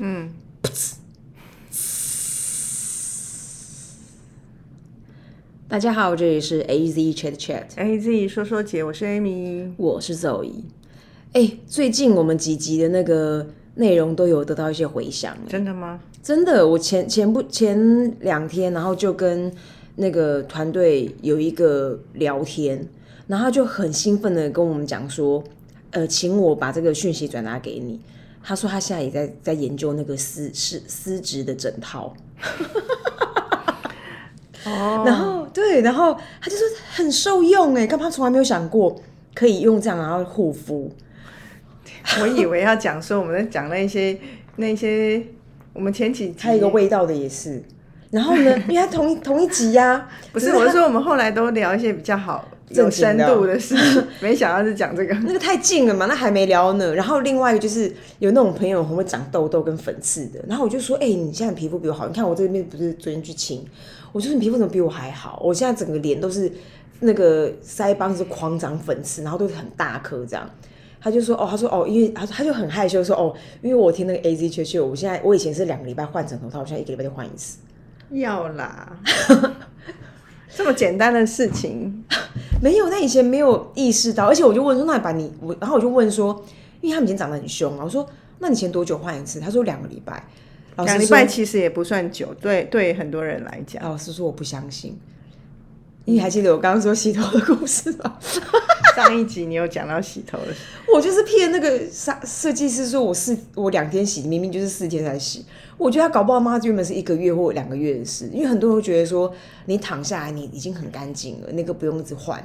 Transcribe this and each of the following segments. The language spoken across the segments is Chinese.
嗯，大家好，这里是 A Z Chat Chat。A Z 说说姐，我是 Amy。我是 Zoe。哎，最近我们几集的那个内容都有得到一些回响，哎真的吗？真的，我前前不前两天，然后就跟那个团队有一个聊天，然后就很兴奋的跟我们讲说，呃，请我把这个讯息转达给你。他说他现在也在在研究那个丝丝丝质的枕套，哦，然后对，然后他就说很受用哎，干嘛从来没有想过可以用这样然后护肤？我以为要讲说我们在讲那些那些，我们前几集还有一个味道的也是。然后呢，因为他同一同一集呀、不是，我是说我们后来都聊一些比较好有正经的深度的事情，没想到是讲这个。那个太近了嘛，那还没聊呢。然后另外一个就是有那种朋友很会长痘痘跟粉刺的，然后我就说，哎、你现在皮肤比我好，你看我这边不是昨天去清，我就说你皮肤怎么比我还好？我现在整个脸都是那个腮帮子狂长粉刺，然后都是很大颗这样。他就说哦，他说哦，因为他他就很害羞说哦，因为我听那个 A Z 确确，我现在我以前是两个礼拜换枕头套，我现在一个礼拜就换一次。要啦，这么简单的事情，没有，但以前没有意识到，而且我就问说，那你把你我，然后我就问说，因为他们以前长得很凶嘛，我说那你以前多久换一次？他说两个礼拜。老师说两礼拜其实也不算久，对对很多人来讲。老师说我不相信，你还记得我刚刚说洗头的故事吗？上一集你有讲到洗头的事，我就是骗那个设设计师说我四我两天洗，明明就是四天才洗。我觉得他搞不好妈原本是一个月或两个月的事，因为很多人会觉得说你躺下来你已经很干净了，那个不用一直换。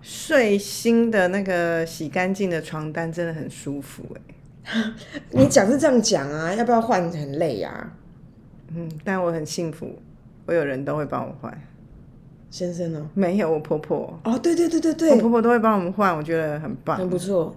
睡新的那个洗干净的床单真的很舒服哎、你讲是这样讲啊，要不要换很累啊？嗯，但我很幸福，我有人都会帮我换。先生呢？没有我婆婆，哦，对对对对我，婆婆都会帮我们换，我觉得很棒，很不错，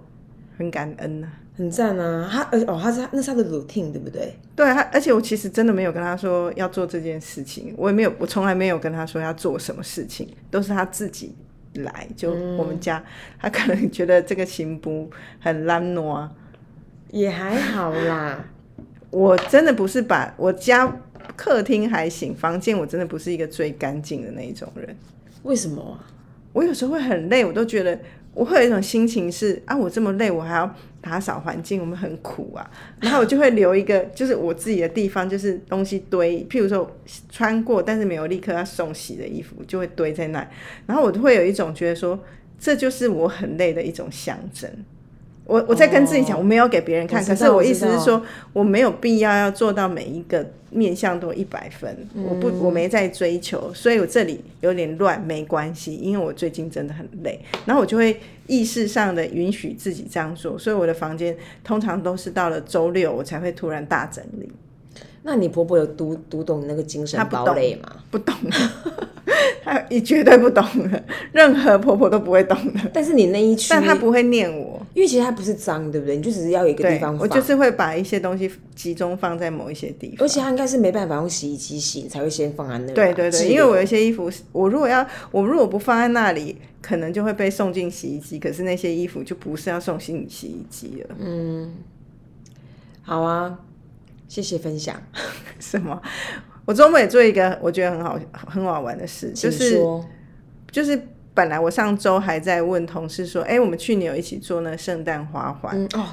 很感恩呐、很赞啊。她而哦，她是那是她的 routine 对不对？对，她而且我其实真的没有跟她说要做这件事情，我也没有，我从来没有跟她说要做什么事情，都是她自己来。就我们家，她可能觉得这个行不很懒惰，也还好啦。我真的不是把我家客厅还行，房间我真的不是一个最干净的那一种人。为什么啊？我有时候会很累，我都觉得我会有一种心情是啊，我这么累，我还要打扫环境，我们很苦啊。然后我就会留一个，就是我自己的地方，就是东西堆，譬如说穿过但是没有立刻要送洗的衣服，就会堆在那。然后我就会有一种觉得说，这就是我很累的一种象征。我我在跟自己讲，我没有给别人看，可是我意思是说，我没有必要要做到每一个面向都一百分，我不我没在追求，所以我这里有点乱没关系，因为我最近真的很累，然后我就会意识上的允许自己这样做，所以我的房间通常都是到了周六我才会突然大整理，那你婆婆有读读懂那个精神她不懂堡垒吗？不懂的，她也绝对不懂的，任何婆婆都不会懂的，但是你那一区，但她不会念我。因为其实它不是脏，对不对？你就只是要有一个地方，放，我就是会把一些东西集中放在某一些地方而。且它应该是没办法用洗衣机洗，才会先放在那。对对对，因为我有一些衣服，我如果要我如果不放在那里，可能就会被送进洗衣机。可是那些衣服就不是要送进洗衣机了。嗯好啊，谢谢分享，什么？我周末也做一个我觉得很好很好玩的事，就请是说。就是本来我上周还在问同事说，哎、我们去年有一起做那个圣诞花环。嗯哦，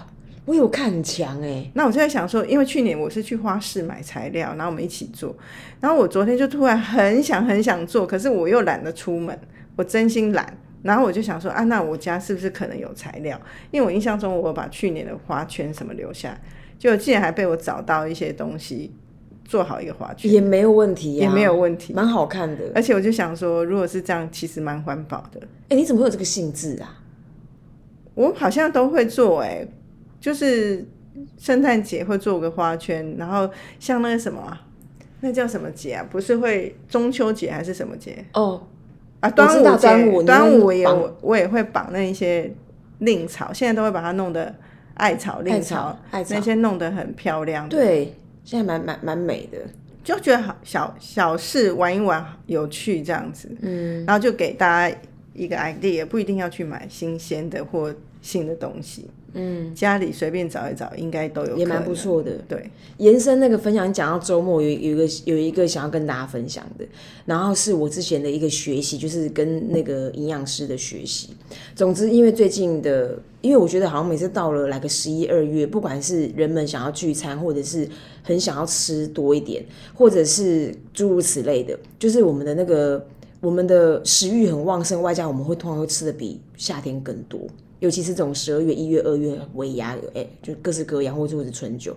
我有看很强哎，那我就在想说，因为去年我是去花市买材料，然后我们一起做，然后我昨天就突然很想很想做，可是我又懒得出门，我真心懒。然后我就想说啊，那我家是不是可能有材料？因为我印象中我把去年的花圈什么留下来，结果竟然还被我找到一些东西，做好一个花圈，也没有问题呀，也没有问题。蛮好看的。而且我就想说，如果是这样，其实蛮环保的。哎，你怎么会有这个兴致啊？我好像都会做、哎，就是圣诞节会做个花圈，然后像那个什么啊，那叫什么节啊？不是会中秋节还是什么节哦，啊？端午节，端午端午也有我也会绑那一些令草，现在都会把它弄得艾草、令艾草艾草那些弄得很漂亮。，对，现在蛮蛮蛮美的。就觉得好小小事玩一玩有趣这样子，嗯，然后就给大家一个 idea，不一定要去买新鲜的或新的东西。嗯，家里随便找一找，应该都有，也蛮不错的。对，延伸那个分享，讲到周末有有一个有一个想要跟大家分享的，然后是我之前的一个学习，就是跟那个营养师的学习。总之，因为最近的，因为我觉得好像每次到了来个十一二月，不管是人们想要聚餐，或者是很想要吃多一点，或者是诸如此类的，就是我们的那个。我们的食欲很旺盛，外加我们会通常会吃的比夏天更多，尤其是这种十二月、一月、二月尾牙，哎，就各式各样，或者是春酒。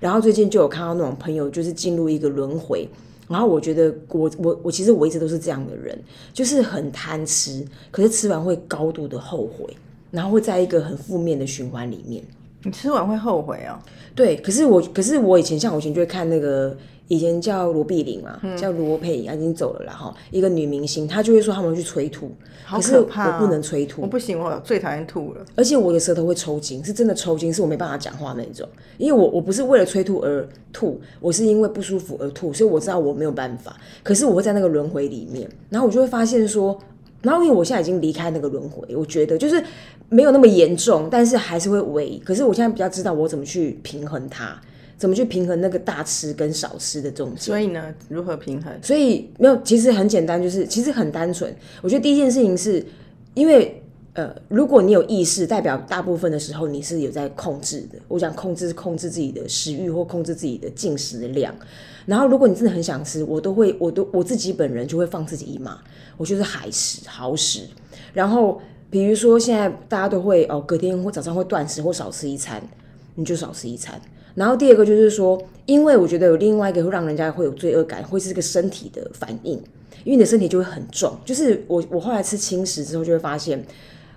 然后最近就有看到那种朋友，就是进入一个轮回。然后我觉得，我我我其实我一直都是这样的人，就是很贪吃，可是吃完会高度的后悔，然后会在一个很负面的循环里面。你吃完会后悔哦？对，可是我可是我以前像我以前就会看那个。以前叫罗碧玲嘛，叫罗佩颖，已经走了啦哈。一个女明星，她就会说他们去催吐，可是我不能催吐，我不行，我最讨厌吐了。而且我的舌头会抽筋，是真的抽筋，是我没办法讲话那种。因为我我不是为了催吐而吐，我是因为不舒服而吐，所以我知道我没有办法。可是我会在那个轮回里面，然后我就会发现说，然后因为我现在已经离开那个轮回，我觉得就是没有那么严重，但是还是会围。可是我现在比较知道我怎么去平衡它。怎么去平衡那个大吃跟少吃的这种？所以呢，如何平衡？所以没有，其实很简单，就是其实很单纯。我觉得第一件事情是，因为呃，如果你有意识，代表大部分的时候你是有在控制的。我想控制控制自己的食欲或控制自己的进食的量。然后，如果你真的很想吃，我都会，我都我自己本人就会放自己一马。我就是海食好食。然后，比如说现在大家都会哦，隔天或早上会断食或少吃一餐，你就少吃一餐。然后第二个就是说，因为我觉得有另外一个会让人家会有罪恶感，会是这个身体的反应，因为你的身体就会很重。就是我我后来吃轻食之后，就会发现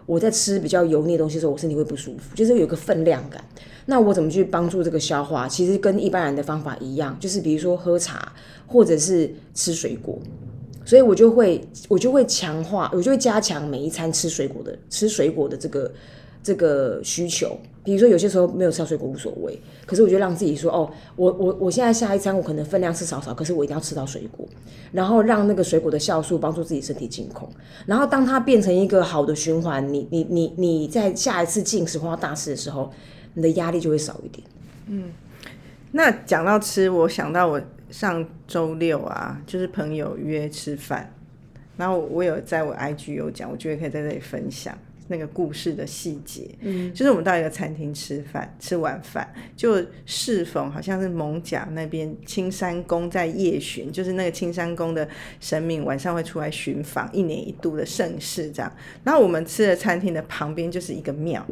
我在吃比较油腻的东西的时候，我身体会不舒服，就是有个分量感。那我怎么去帮助这个消化？其实跟一般人的方法一样，就是比如说喝茶或者是吃水果。所以我就会我就会强化，我就会加强每一餐吃水果的吃水果的这个这个需求。比如说有些时候没有吃水果无所谓，可是我就让自己说哦，我我我现在下一餐我可能分量吃少少，可是我一定要吃到水果，然后让那个水果的酵素帮助自己身体净空，然后当它变成一个好的循环，你你你你在下一次进食或大吃的时候，你的压力就会少一点。嗯，那讲到吃，我想到我上周六啊，就是朋友约吃饭，然后我有在我 IG 有讲，我觉得可以在这里分享。那个故事的细节，嗯，就是我们到一个餐厅吃饭，吃完饭就适逢好像是蒙甲那边青山宫在夜巡，就是那个青山宫的神明晚上会出来巡访，一年一度的盛事这样。然后我们吃的餐厅的旁边就是一个庙，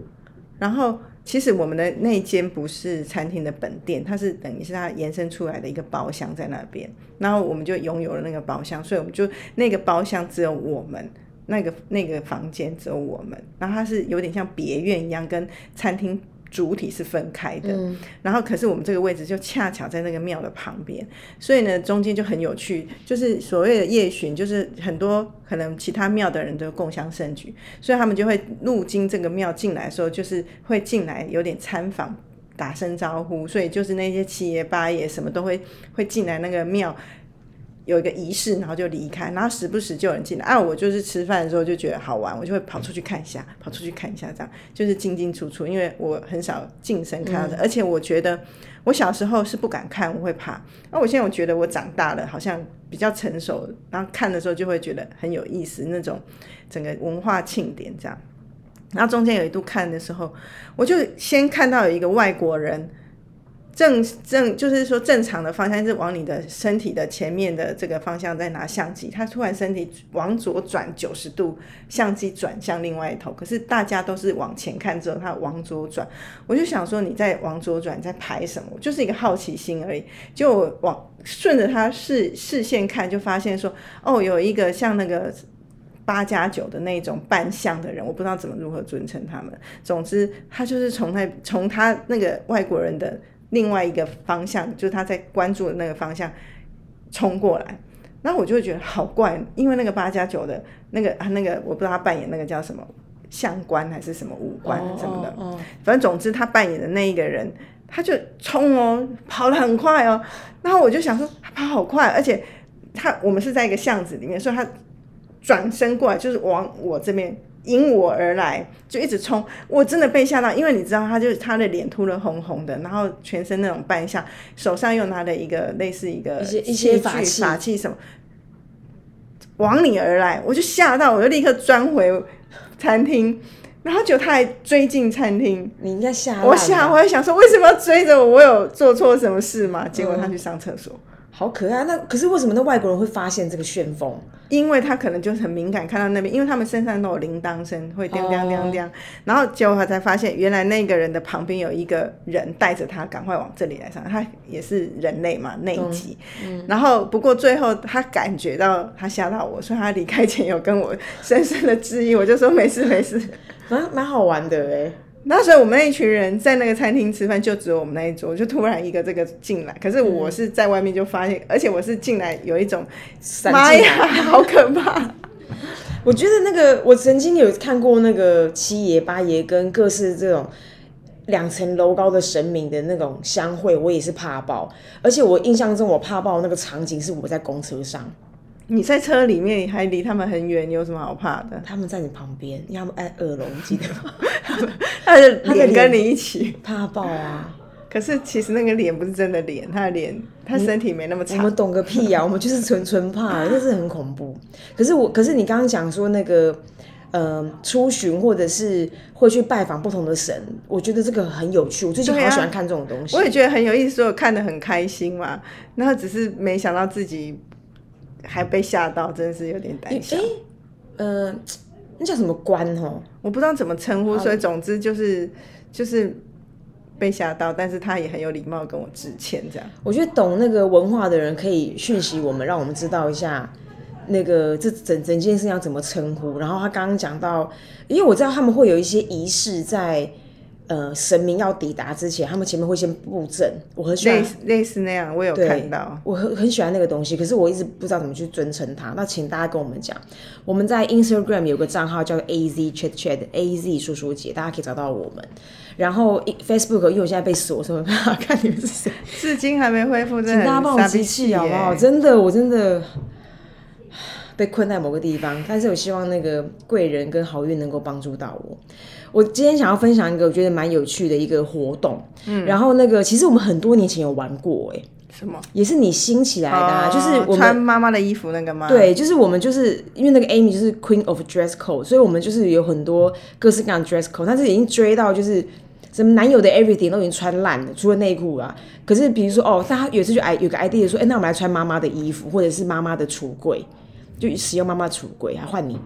然后其实我们的那间不是餐厅的本店，它是等于是它延伸出来的一个包厢在那边，然后我们就拥有了那个包厢，所以我们就那个包厢只有我们。那个那个房间只有我们，然后它是有点像别院一样，跟餐厅主体是分开的。然后可是我们这个位置就恰巧在那个庙的旁边，所以呢中间就很有趣，就是所谓的夜巡，就是很多可能其他庙的人都共享盛举，所以他们就会路经这个庙进来的时候，就是会进来有点参访，打声招呼，所以就是那些七爷八爷什么都会会进来那个庙。有一个仪式，然后就离开，然后时不时就有人进来。啊，我就是吃饭的时候就觉得好玩，我就会跑出去看一下，跑出去看一下，这样就是进进出出。因为我很少近身看到的，而且我觉得我小时候是不敢看，我会怕。那我现在我觉得我长大了，好像比较成熟，然后看的时候就会觉得很有意思，那种整个文化庆典这样。然后中间有一度看的时候，我就先看到有一个外国人。正正就是说，正常的方向是往你的身体的前面的这个方向在拿相机，他突然身体往左转九十度，相机转向另外一头。可是大家都是往前看之后，他往左转，我就想说你在往左转在拍什么？就是一个好奇心而已。就往顺着他视视线看，就发现说，哦，有一个像那个八加九的那种扮相的人，我不知道怎么如何尊称他们。总之，他就是从他从他那个外国人的。另外一个方向，就是他在关注的那个方向冲过来，然后我就会觉得好怪，因为那个八加九的那个啊，那个我不知道他扮演那个叫什么相官还是什么五官什么的，反正总之他扮演的那一个人，他就冲哦，跑得很快哦，然后我就想说他跑好快，而且他我们是在一个巷子里面，所以他转身过来就是往我这边迎我而来，就一直冲，我真的被吓到，因为你知道，他就他的脸涂了红红的，然后全身那种扮相，手上又拿了一个类似一个一些一些法器法器什么，往你而来，我就吓到，我就立刻钻回餐厅，然后就他还追进餐厅，你应该吓我吓，我还想说为什么要追着我？我有做错什么事吗？结果嗯他去上厕所。好可爱。那可是为什么那外国人会发现这个旋风？因为他可能就是很敏感，看到那边，因为他们身上都有铃铛声，会叮叮叮叮，然后结果他才发现，原来那个人的旁边有一个人带着他，赶快往这里来上，他也是人类嘛，那一集。然后不过最后他感觉到他吓到我，所以他离开前有跟我深深的致意，我就说没事没事。蛮蛮好玩的哎。那时候我们那一群人在那个餐厅吃饭，就只有我们那一桌，就突然一个这个进来，可是我是在外面就发现，而且我是进来有一种闪妈呀，好可怕。我觉得那个我曾经有看过那个七爷八爷跟各式这种两层楼高的神明的那种相会，我也是怕爆。而且我印象中我怕爆那个场景是我在公车上，你在车里面还离他们很远，有什么好怕的？他们在你旁边，因为他们在二楼，记得吗？他的他的脸 脸跟你一起，怕爆啊！可是其实那个脸不是真的脸，他的脸，他身体没那么长。我们懂个屁呀、我们就是纯纯怕，那是很恐怖。可是我，可是你刚刚讲说那个，呃，出巡或者是会去拜访不同的神，我觉得这个很有趣。我最近好喜欢看这种东西。我也觉得很有意思，所以我看的很开心嘛。然后只是没想到自己还被吓到，真的是有点胆小。呃，那叫什么官哦？我不知道怎么称呼，所以总之就是就是被吓到，但是他也很有礼貌跟我致歉，这样。我觉得懂那个文化的人可以讯息我们，让我们知道一下那个这整整件事情要怎么称呼。然后他刚刚讲到，因为我知道他们会有一些仪式在。呃，神明要抵达之前，他们前面会先布阵。我很喜欢类似类似那样，我有看到。我很很喜欢那个东西，可是我一直不知道怎么去尊称它。那请大家跟我们讲，我们在 Instagram 有个账号叫 A Z Chat Chat A Z 叔叔姐，大家可以找到我们。然后 Facebook 因为我现在被锁，所以没办法看你们是谁。至今还没恢复，真的请大家帮我很傻逼集气好不好？耶真的，我真的被困在某个地方，但是我希望那个贵人跟好运能够帮助到我。我今天想要分享一个我觉得蛮有趣的一个活动，嗯，然后那个其实我们很多年前有玩过、哎，什么？也是你兴起来的、啊，就是我哦穿们。妈妈的衣服那个吗？，对，就是我们就是因为那个 Amy 就是 Queen of Dress Code，所以我们就是有很多各式各样的 dress code，但是已经追到就是什么男友的 everything 都已经穿烂了，除了内裤啊。可是比如说哦，大家有一次就哎有个 idea 说，哎、那我们来穿妈妈的衣服，或者是妈妈的橱柜，就使用妈妈的橱柜，还换你。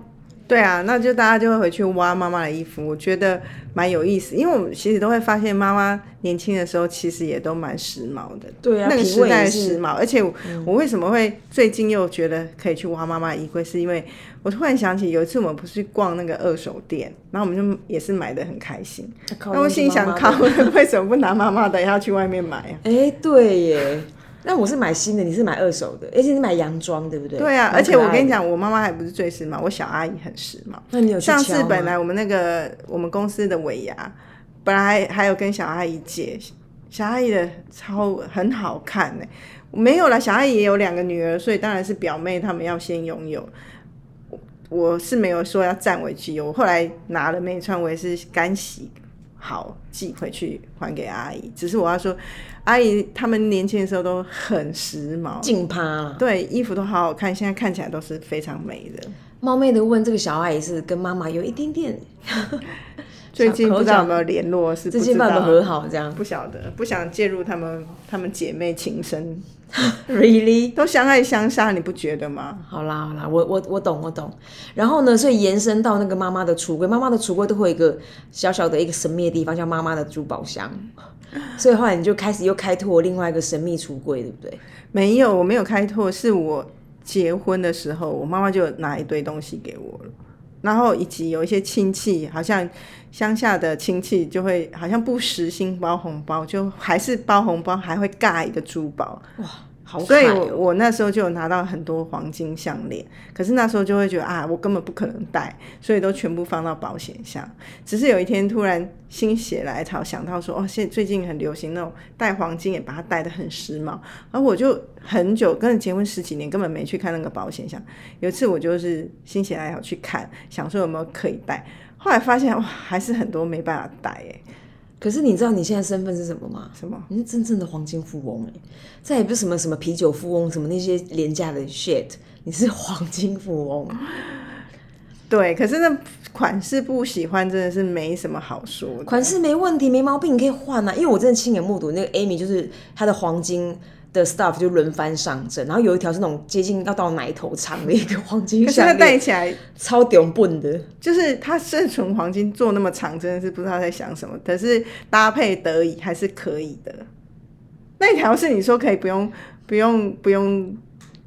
对啊，那就大家就会回去挖妈妈的衣服，我觉得蛮有意思，因为我们其实都会发现妈妈年轻的时候其实也都蛮时髦的，对啊那个时代时髦，而且我,、我为什么会最近又觉得可以去挖妈妈的衣柜，是因为我突然想起有一次我们不是去逛那个二手店，然后我们就也是买的很开心，那我心想，靠，为什么不拿妈妈的，要去外面买啊？哎、对耶。那我是买新的，你是买二手的，而且你买洋装，对不对？对啊，而且我跟你讲，我妈妈还不是最时髦，我小阿姨很时髦。那你有上次本来我们那个我们公司的尾牙，本来还还有跟小阿姨借，小阿姨的超很好看呢、没有啦，小阿姨也有两个女儿，所以当然是表妹她们要先拥有。我我是没有说要占为己有，我后来拿了没穿，我也是干洗好寄回去还给阿姨。只是我要说，阿姨他们年轻的时候都很时髦，竞趴了。对衣服都好好看，现在看起来都是非常美的。冒昧的问，这个小阿姨是跟妈妈有一点点 最近不知道有没有联络，是不知最近办有道没有和好这样不晓得，不想介入他们他们姐妹情深，Really？都相爱相杀，你不觉得吗？好啦好啦，我我我懂我懂。然后呢，所以延伸到那个妈妈的橱柜，妈妈的橱柜都会有一个小小的一个神秘的地方，叫妈妈的珠宝箱。所以后来你就开始又开拓另外一个神秘橱柜，对不对？没有，我没有开拓，是我结婚的时候，我妈妈就拿一堆东西给我了。然后以及有一些亲戚，好像乡下的亲戚就会好像不实心包红包，就还是包红包，还会尬一个珠宝。哇！好所以我我那时候就有拿到很多黄金项链，可是那时候就会觉得啊，我根本不可能戴，所以都全部放到保险箱。只是有一天突然心血来潮，想到说，哦，现最近很流行那种戴黄金，也把它戴得很时髦。然后我就很久跟人结婚十几年，根本没去看那个保险箱。有一次我就是心血来潮去看，想说有没有可以戴，后来发现哇，还是很多没办法带哎。可是你知道你现在身份是什么吗？什么？你是真正的黄金富翁哎、再也不是什么什么啤酒富翁，什么那些廉价的 shit，你是黄金富翁。对，可是那款式不喜欢，真的是没什么好说的。款式没问题，没毛病，你可以换啊。因为我真的亲眼目睹那个 Amy，就是她的黄金的 stuff 就轮番上阵，然后有一条是那种接近要到奶头长的一个黄金可是它项链，戴起来超屌笨的。就是它是纯黄金做那么长，真的是不知道在想什么。可是搭配得宜还是可以的。那条是你说可以不用不用不用，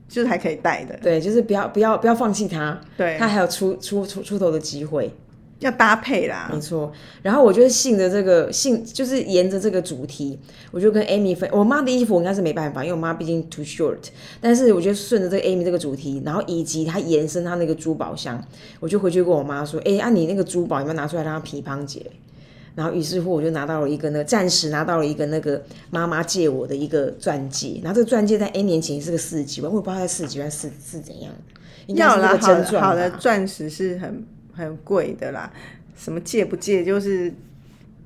就是还可以戴的，对，就是不要不要不要放弃它，对，它还有出出出出头的机会。要搭配啦没。错，然后我就信着这个信，就是沿着这个主题，我就跟 Amy 分。我妈的衣服我应该是没办法，因为我妈毕竟 too short。但是我觉得顺着这个 Amy 这个主题，然后以及她延伸她那个珠宝箱，我就回去跟我妈说：“哎、按、你那个珠宝有没有拿出来让她皮胖姐？”然后于是乎我就拿到了一个那个暂时拿到了一个那个妈妈借我的一个钻戒，然后这个钻戒在 N 年前是个四十几万，我也不知道它四十几万是是怎样，应该是那要啦，好的个真钻好的钻石是很很贵的啦，什么借不借就是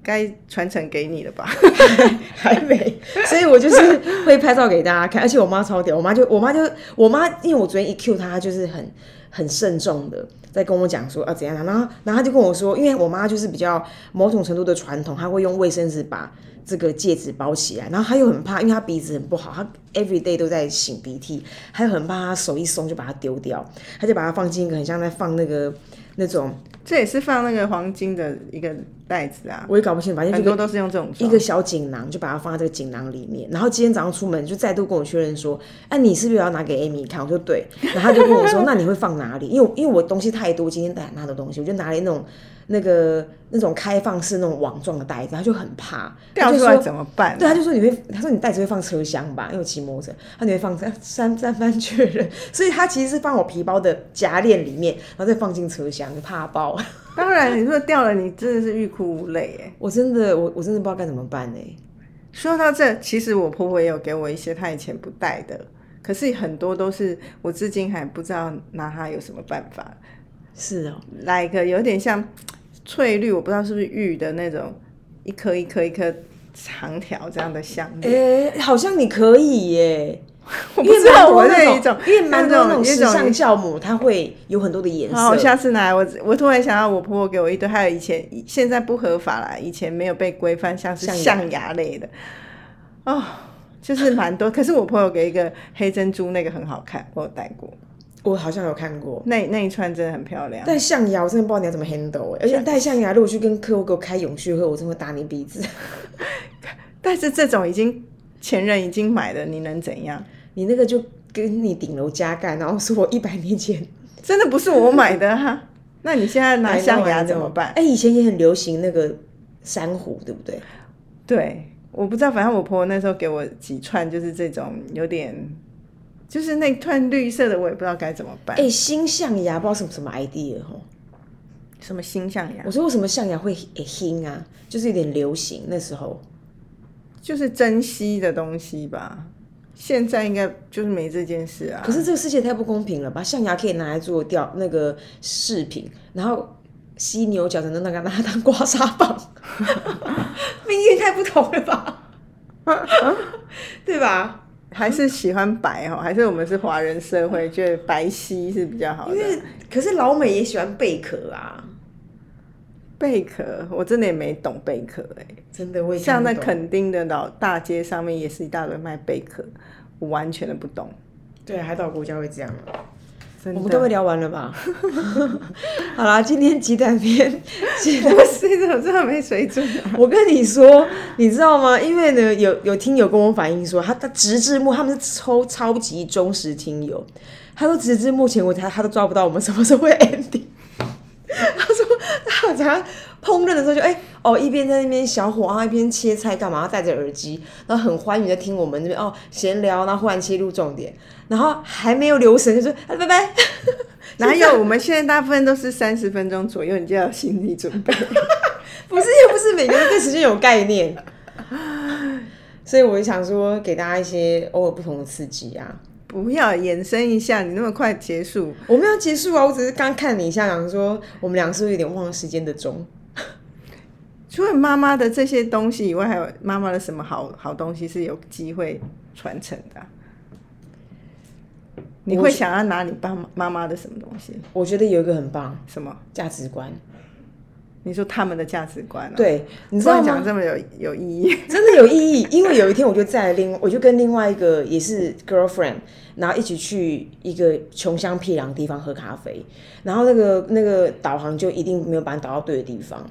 该传承给你了吧？还没，所以我就是会拍照给大家看，而且我妈超屌，我妈就我妈就我妈，因为我昨天一 Q 她，她就是很很慎重的在跟我讲说啊怎样，然后然后她就跟我说，因为我妈就是比较某种程度的传统，她会用卫生纸把这个戒指包起来，然后她又很怕，因为她鼻子很不好，她 every day 都在擤鼻涕，她又很怕她手一松就把它丢掉，她就把它放进一个很像在放那个那种，这也是放那个黄金的一个袋子啊，我也搞不清，反正就很多都是用这种一个小锦囊，就把它放在这个锦囊里面。然后今天早上出门就再度跟我确认说：“哎、你是不是要拿给 Amy 看？”我说：“对。”然后他就跟我说：“那你会放哪里？”因为因为我东西太多，今天带很大的东西，我就拿了那种那个那种开放式那种网状的袋子，他就很怕，掉出来怎么办、对，他就说你会，他说你袋子会放车厢吧，因为我骑摩托车，他你会放三三三番确认，所以他其实是放我皮包的夹链里面，然后再放进车厢，怕爆。当然，你说掉了，你真的是欲哭无泪哎。我真的，我我真的不知道该怎么办哎。说到这，其实我婆婆也有给我一些她以前不带的，可是很多都是我至今还不知道拿它有什么办法。是哦，来一个有点像翠绿，我不知道是不是玉的那种，一颗一颗一颗长条这样的项链。哎、好像你可以耶。我不因为知道我那那一种，因为蛮多那种一种时尚教母，它会有很多的颜好，我色。下次拿来。我我突然想到，我婆婆给我一堆，还有以前现在不合法啦，以前没有被规范，像是象牙象牙类的，哦，就是蛮多。可是我朋友给一个黑珍珠，那个很好看，我有戴过，我好像有看过，那那一串真的很漂亮。但象牙我真的不知道你要怎么 handle 哎，而且戴象牙，如果去跟客户给我开永续会，我真的会打你鼻子。但是这种已经前人已经买了，你能怎样？你那个就跟你顶楼加盖，然后说我一百年前 真的不是我买的哈、那你现在拿象牙怎么办？哎、以前也很流行那个珊瑚，对不对？对，我不知道，反正我婆婆那时候给我几串，就是这种有点，就是那串绿色的，我也不知道该怎么办。哎、新象牙不知道什么什么 idea 哦。什么新象牙我？说为什么象牙会兴啊？就是有点流行那时候。就是珍惜的东西吧。现在应该就是没这件事啊。可是这个世界太不公平了吧？象牙可以拿来做掉那个饰品，然后犀牛角才能那个拿它当刮痧棒，命运太不同了吧？对吧？还是喜欢白哈，还是我们是华人社会，觉得白皙是比较好的。因为可是老美也喜欢贝壳啊，贝壳，我真的也没懂贝壳哎、真的会像那垦丁的老大街上面也是一大堆卖贝壳，我完全的不懂。对海岛国家会这样。我们都会聊完了吧？好啦，今天鸡蛋片，鸡蛋不是这种真的没水准、啊。我跟你说，你知道吗？因为呢，有有听友跟我反映说，他他直至目他们是超超级忠实听友，他说直至目前为止他他都抓不到我们什么时候会 ending。他说他好像烹饪的时候就哎、哦，一边在那边小火，然后一边切菜干嘛，戴着耳机，然后很欢愉的听我们这边哦闲聊，然后忽然切入重点，然后还没有留神就说啊拜拜，哪有？我们现在大部分都是三十分钟左右，你就要心理准备。不是又不是每个人对时间有概念，所以我就想说给大家一些偶尔不同的刺激啊。不要延伸一下，你那么快结束，我们要结束啊！我只是刚看你一下，想说我们俩是不是有点忘了时间的钟？除了妈妈的这些东西以外，还有妈妈的什么好好东西是有机会传承的啊、你会想要拿你爸妈妈妈的什么东西？我觉得有一个很棒什么？价值观，你说他们的价值观、啊？，对，你你知道吗？讲这么有有意义，真的有意义，因为有一天我就在另，我就跟另外一个也是 girlfriend，然后一起去一个穷乡僻壤的地方喝咖啡，然后那个那个导航就一定没有把你导到对的地方，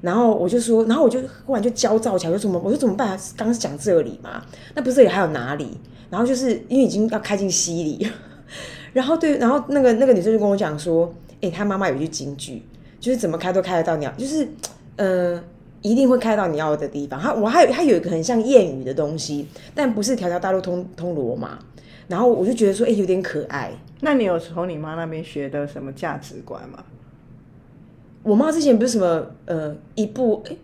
然后我就说，然后我就忽然就焦躁起来，我说怎么，我说怎么办？刚刚是讲这里嘛，那不是这里还有哪里？然后就是因为已经要开进西里，然后对，然后那个那个女生就跟我讲说，哎、她妈妈有一句金句，就是怎么开都开得到你要，就是呃，一定会开到你要的地方。它我还有它有一个很像谚语的东西，但不是条条大路通通罗马。然后我就觉得说，哎、有点可爱。那你有从你妈那边学的什么价值观吗？我妈之前不是什么呃一步，哎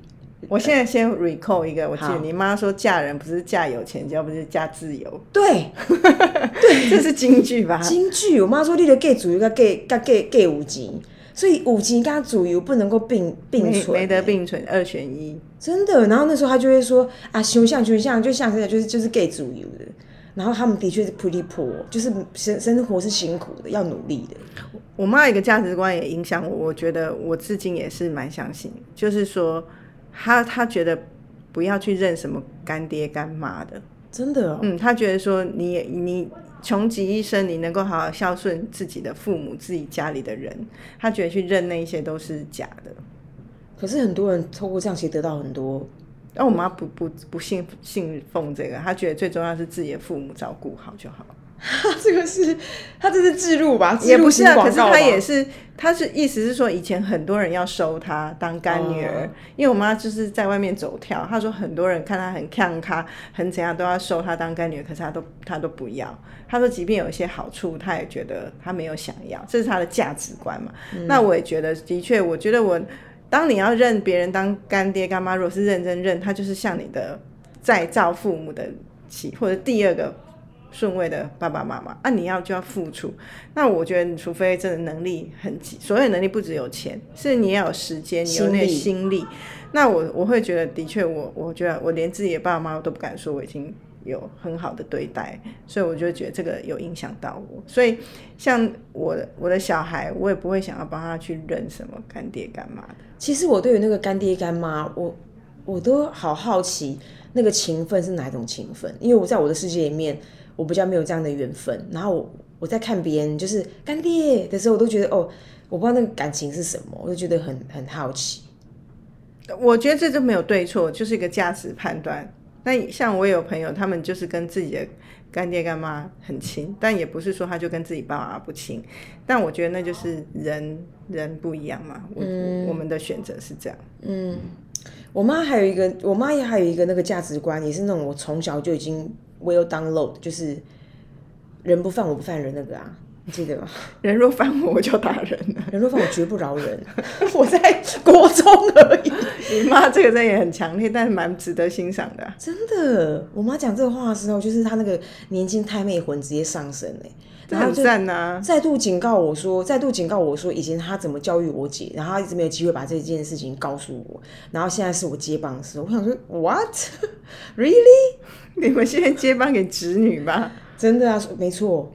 我现在先 recall 一个，我记得你妈说嫁人不是嫁有钱，要不是嫁自由，对，对 这是京剧吧？京剧，我妈说你的 gay 主一个 gay 跟 gay gay 五级，所以五级跟主义不能够并并存，没没得并存，二选一。真的。然后那时候他就会说啊，熊像熊像，就像现在就是就是 gay 主义的。然后他们的确是 pretty poor，就是生生活是辛苦的，要努力的。我妈一个价值观也影响我，我觉得我至今也是蛮相信，就是说，她她觉得不要去认什么干爹干妈的，真的、哦，嗯，他觉得说你也你穷极一生，你能够好好孝顺自己的父母、自己家里的人，他觉得去认那一些都是假的。可是很多人透过这样其实得到很多，但我妈不不不信信奉这个，她觉得最重要是自己的父母照顾好就好。这个是他这是置入吧？也不是啊，可是他也是，他是意思是说，以前很多人要收他当干女儿，哦因为我妈就是在外面走跳，她说很多人看她很看她很怎样都要收她当干女儿，可是她都她都不要。她说即便有一些好处，她也觉得她没有想要，这是她的价值观嘛。那我也觉得，的确，我觉得我当你要认别人当干爹干妈，如果是认真认，他就是像你的再造父母的起或者第二个顺位的爸爸妈妈，啊，你要就要付出。那我觉得，你除非真的能力很急，所有能力不只有钱，是你也要有时间，你有那个心力。那我我会觉得，的确，我我觉得我连自己的爸爸妈妈都不敢说我已经有很好的对待，所以我就觉得这个有影响到我。所以像我的我的小孩，我也不会想要帮他去认什么干爹干妈的。其实我对于那个干爹干妈，我我都好好奇那个情分是哪一种情分，因为我在我的世界里面，我比较没有这样的缘分。然后我我在看别人就是干爹的时候，我都觉得哦，我不知道那个感情是什么，我就觉得很很好奇。我觉得这就没有对错，就是一个价值判断。那像我有朋友，他们就是跟自己的干爹干妈很亲，但也不是说他就跟自己爸妈不亲。但我觉得那就是人人不一样嘛，我、我们的选择是这样。嗯我妈还有一个，我妈也还有一个那个价值观，也是那种我从小就已经 well download，就是人不犯我不犯人那个啊，你记得吗？人若犯我，我就打人了。人若犯我绝不饶人，我在国中而已。你妈这个真的也很强烈，但是蛮值得欣赏的啊、真的，我妈讲这个话的时候，就是她那个年轻太妹魂直接上升哎、这很然后就赞呐、再度警告我说，再度警告我说，以前他怎么教育我姐，然后他一直没有机会把这件事情告诉我，然后现在是我接棒的时候，我想说，what really？你们现在接棒给侄女吧？真的啊，说没错，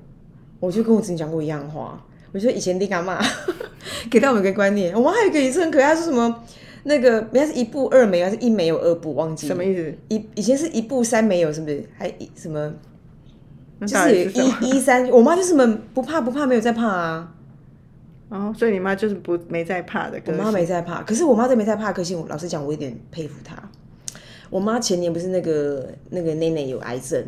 我就跟我侄女讲过一样的话，我说以前你干嘛 给到我们一个观念，我们还有一个也是很可爱，她说什么那个人家是一步二没有，还是一没有二步忘记什么意思？以以前是一步三没有，是不是？还一什么？就是？一一三，我妈就是什么不怕不怕，没有在怕啊。哦，所以你妈就是不没在怕的。我妈没在怕，可是我妈这没在怕的个性，我老实讲，我有点佩服她。我妈前年不是那个那个内内有癌症，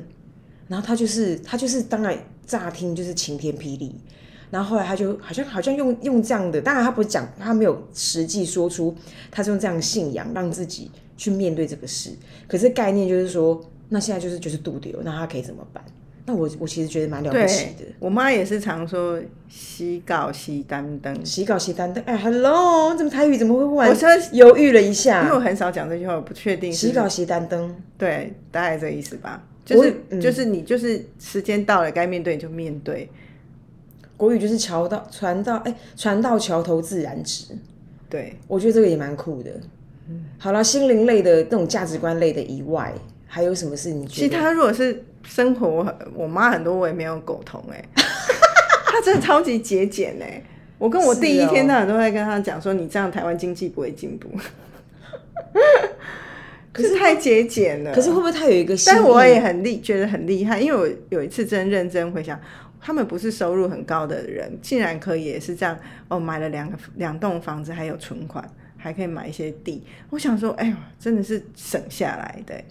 然后她就是她就是当然乍听就是晴天霹雳，然后后来她就好像好像用用这样的，当然她不是讲，她没有实际说出她是用这样的信仰让自己去面对这个事，可是概念就是说，那现在就是就是渡流，那她可以怎么办？那我我其实觉得蛮了不起的。我妈也是常说洗稿洗单灯，洗稿洗单灯。哎，Hello，怎么台语怎么会玩？我说犹豫了一下，因为我很少讲这句话，我不确定。洗稿洗单灯，对，大概这个意思吧。就是就是你就是时间到了，该面对就面对。国语就是桥到船到，哎，船到桥头自然直。对，我觉得这个也蛮酷的。嗯，好了，心灵类的那种价值观类的以外，还有什么是你觉得？其他如果是。生活，我妈很多我也没有沟通哎，她真的超级节俭哎。我跟我第一天到晚都在跟她讲说，你这样台湾经济不会进步。可是太节俭了。可是会不会他有一个？但我也很厉，觉得很厉害，因为我有一次真认真回想，他们不是收入很高的人，竟然可以也是这样哦，买了两个两栋房子，还有存款，还可以买一些地。我想说，哎呦，真的是省下来的。哎，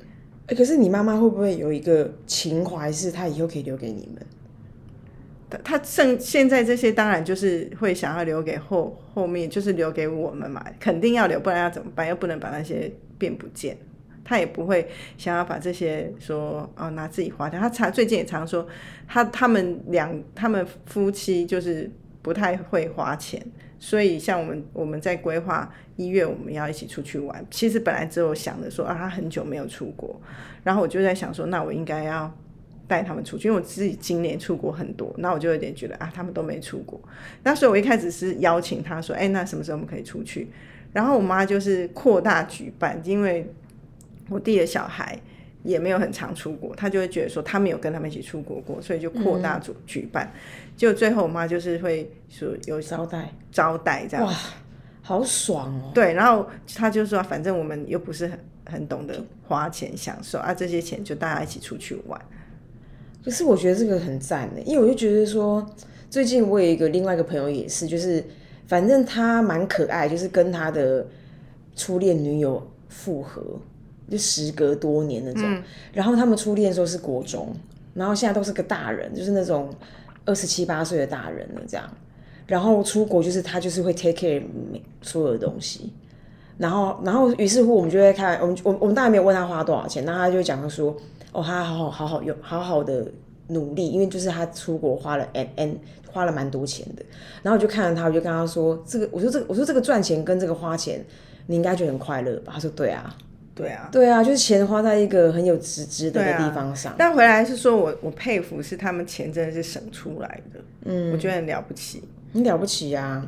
可是你妈妈会不会有一个情怀，是她以后可以留给你们？她她剩现在这些，当然就是会想要留给后后面，就是留给我们嘛，肯定要留，不然要怎么办？又不能把那些变不见。她也不会想要把这些说哦拿自己花掉。她常最近也常说，他他们两他们夫妻就是不太会花钱。所以，像我们我们在规划一月我们要一起出去玩，其实本来只有想着说啊，他很久没有出国，然后我就在想说，那我应该要带他们出去，因为我自己今年出国很多，那我就有点觉得啊，他们都没出国，那所以我一开始是邀请他说，哎，那什么时候我们可以出去？然后我妈就是扩大举办，因为我弟的小孩。也没有很常出国，他就会觉得说他没有跟他们一起出国过，所以就扩大组举办。就最后我妈就是会说有招待招待这样，哇，好爽哦。对，然后他就说反正我们又不是很很懂得花钱享受啊，这些钱就大家一起出去玩。可是我觉得这个很赞的，因为我就觉得说最近我有一个另外一个朋友也是，就是反正他蛮可爱，就是跟他的初恋女友复合。就时隔多年那种，然后他们初恋的时候是国中，然后现在都是个大人，就是那种二十七八岁的大人了这样。然后出国就是他就是会 take care 所有的东西，然后然后于是乎我们就会看，我们我我们当然没有问他花多少钱，那他就讲他说，哦，他好好好好用好好的努力，因为就是他出国花了 n n 花了蛮多钱的。然后我就看着他，我就跟他说，这个我说这个我说这个赚钱跟这个花钱，你应该觉得很快乐吧？他说对啊。对啊，对啊，就是钱花在一个很有值值得的地方上。但回来是说我我佩服是他们钱真的是省出来的，嗯，我觉得很了不起，很了不起呀。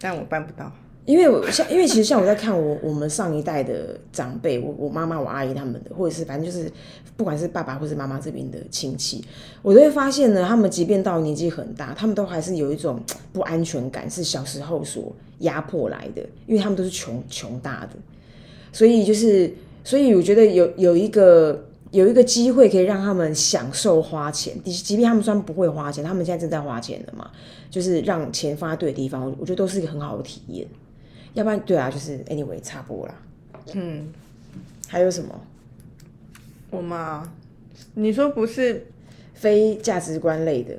但我办不到，因为我像因为其实像我在看我我们上一代的长辈，我我妈妈我阿姨他们的，或者是反正就是不管是爸爸或是妈妈这边的亲戚，我都会发现呢，他们即便到年纪很大，他们都还是有一种不安全感，是小时候所压迫来的，因为他们都是穷穷大的。所以就是，所以我觉得有有一个有一个机会可以让他们享受花钱，即即便他们虽然不会花钱，他们现在正在花钱的嘛，就是让钱放在对的地方，我我觉得都是一个很好的体验。要不然，对啊，就是 anyway 差不多啦。嗯，还有什么？我吗？你说不是非价值观类的？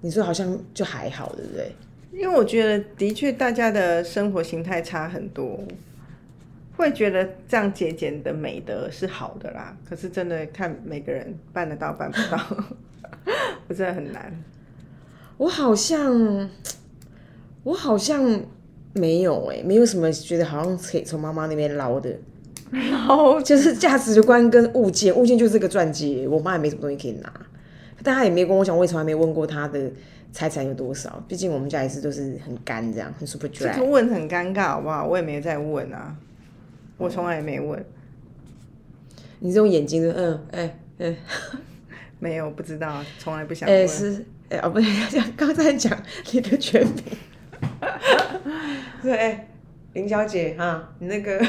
你说好像就还好，对不对？因为我觉得的确大家的生活形态差很多。会觉得这样节俭的美德是好的啦，可是真的看每个人办得到办不到，我真的很难。我好像，我好像没有哎，没有什么觉得好像可以从妈妈那边捞的，捞就是价值观跟物件，物件就是这个钻戒，我妈也没什么东西可以拿，但她也没跟我讲，我也从来没问过她的财产有多少，毕竟我们家也是都是很干这样，很 super dry。这个问很尴尬好不好？我也没再问啊。我从来也没问，你这种眼睛的，嗯，哎，哎，没有，不知道，从来不想问。哎，是，哎，哦，不对，刚才讲你的全名，对，哎，林小姐哈，你那个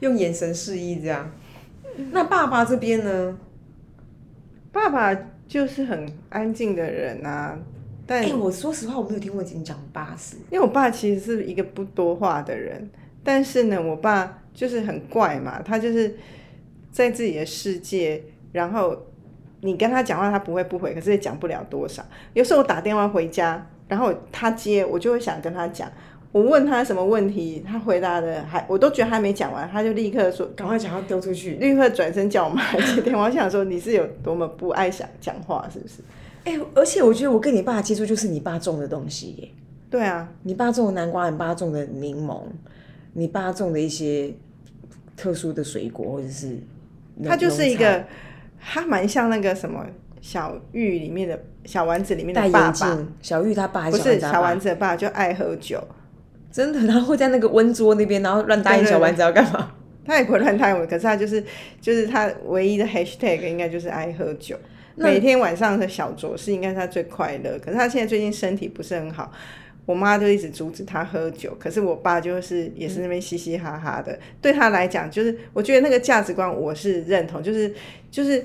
用眼神示意这样。那爸爸这边呢？爸爸就是很安静的人呐，但哎，我说实话，我没有听过你讲爸是，因为我爸其实是一个不多话的人，但是呢，我爸。就是很怪嘛，他就是在自己的世界，然后你跟他讲话，他不会不回，可是也讲不了多少。有时候我打电话回家，然后他接，我就会想跟他讲。我问他什么问题，他回答的还我都觉得还没讲完，他就立刻说赶快讲要丢出去。立刻转身叫我妈接电话。我想说你是有多么不爱想讲话，是不是？哎、而且我觉得我跟你爸接触就是你爸种的东西耶，对啊，你爸种的南瓜，你爸种的柠檬，你爸种的一些特殊的水果，或者是农他就是一个，他蛮像那个什么小玉里面的小丸子里面的爸爸，小玉他爸是小丸子他爸是小丸子的爸，就爱喝酒。真的，然后会在那个温桌那边，然后乱答应小丸子要干嘛？他也不会乱答可是他就是就是他唯一的 hashtag 应该就是爱喝酒。每天晚上的小酌是应该是他最快乐，可是他现在最近身体不是很好，我妈就一直阻止他喝酒，可是我爸就是也是那边嘻嘻哈哈的，对他来讲就是我觉得那个价值观我是认同，就是就是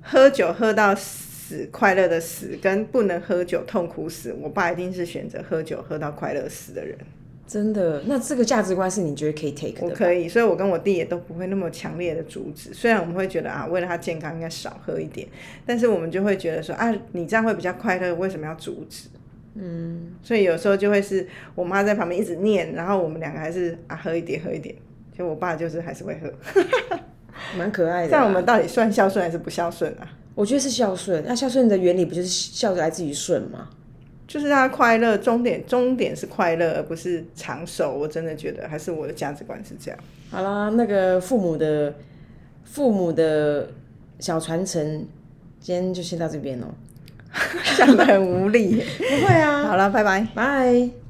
喝酒喝到死快乐的死，跟不能喝酒痛苦死，我爸一定是选择喝酒喝到快乐死的人。真的，那这个价值观是你觉得可以 take 的？我可以，所以我跟我弟也都不会那么强烈的阻止。虽然我们会觉得啊，为了他健康应该少喝一点，但是我们就会觉得说啊，你这样会比较快乐，为什么要阻止？嗯，所以有时候就会是我妈在旁边一直念，然后我们两个还是啊喝一点喝一点，就我爸就是还是会喝。蛮可爱的这样啊。我们到底算孝顺还是不孝顺啊？我觉得是孝顺。那孝顺的原理不就是孝来自于顺吗？就是让他快乐，终点终点是快乐，而不是长寿。我真的觉得还是我的价值观是这样。好啦，那个父母的父母的小传承，今天就先到这边喽。讲的很无力。不会啊，好了，拜拜。拜。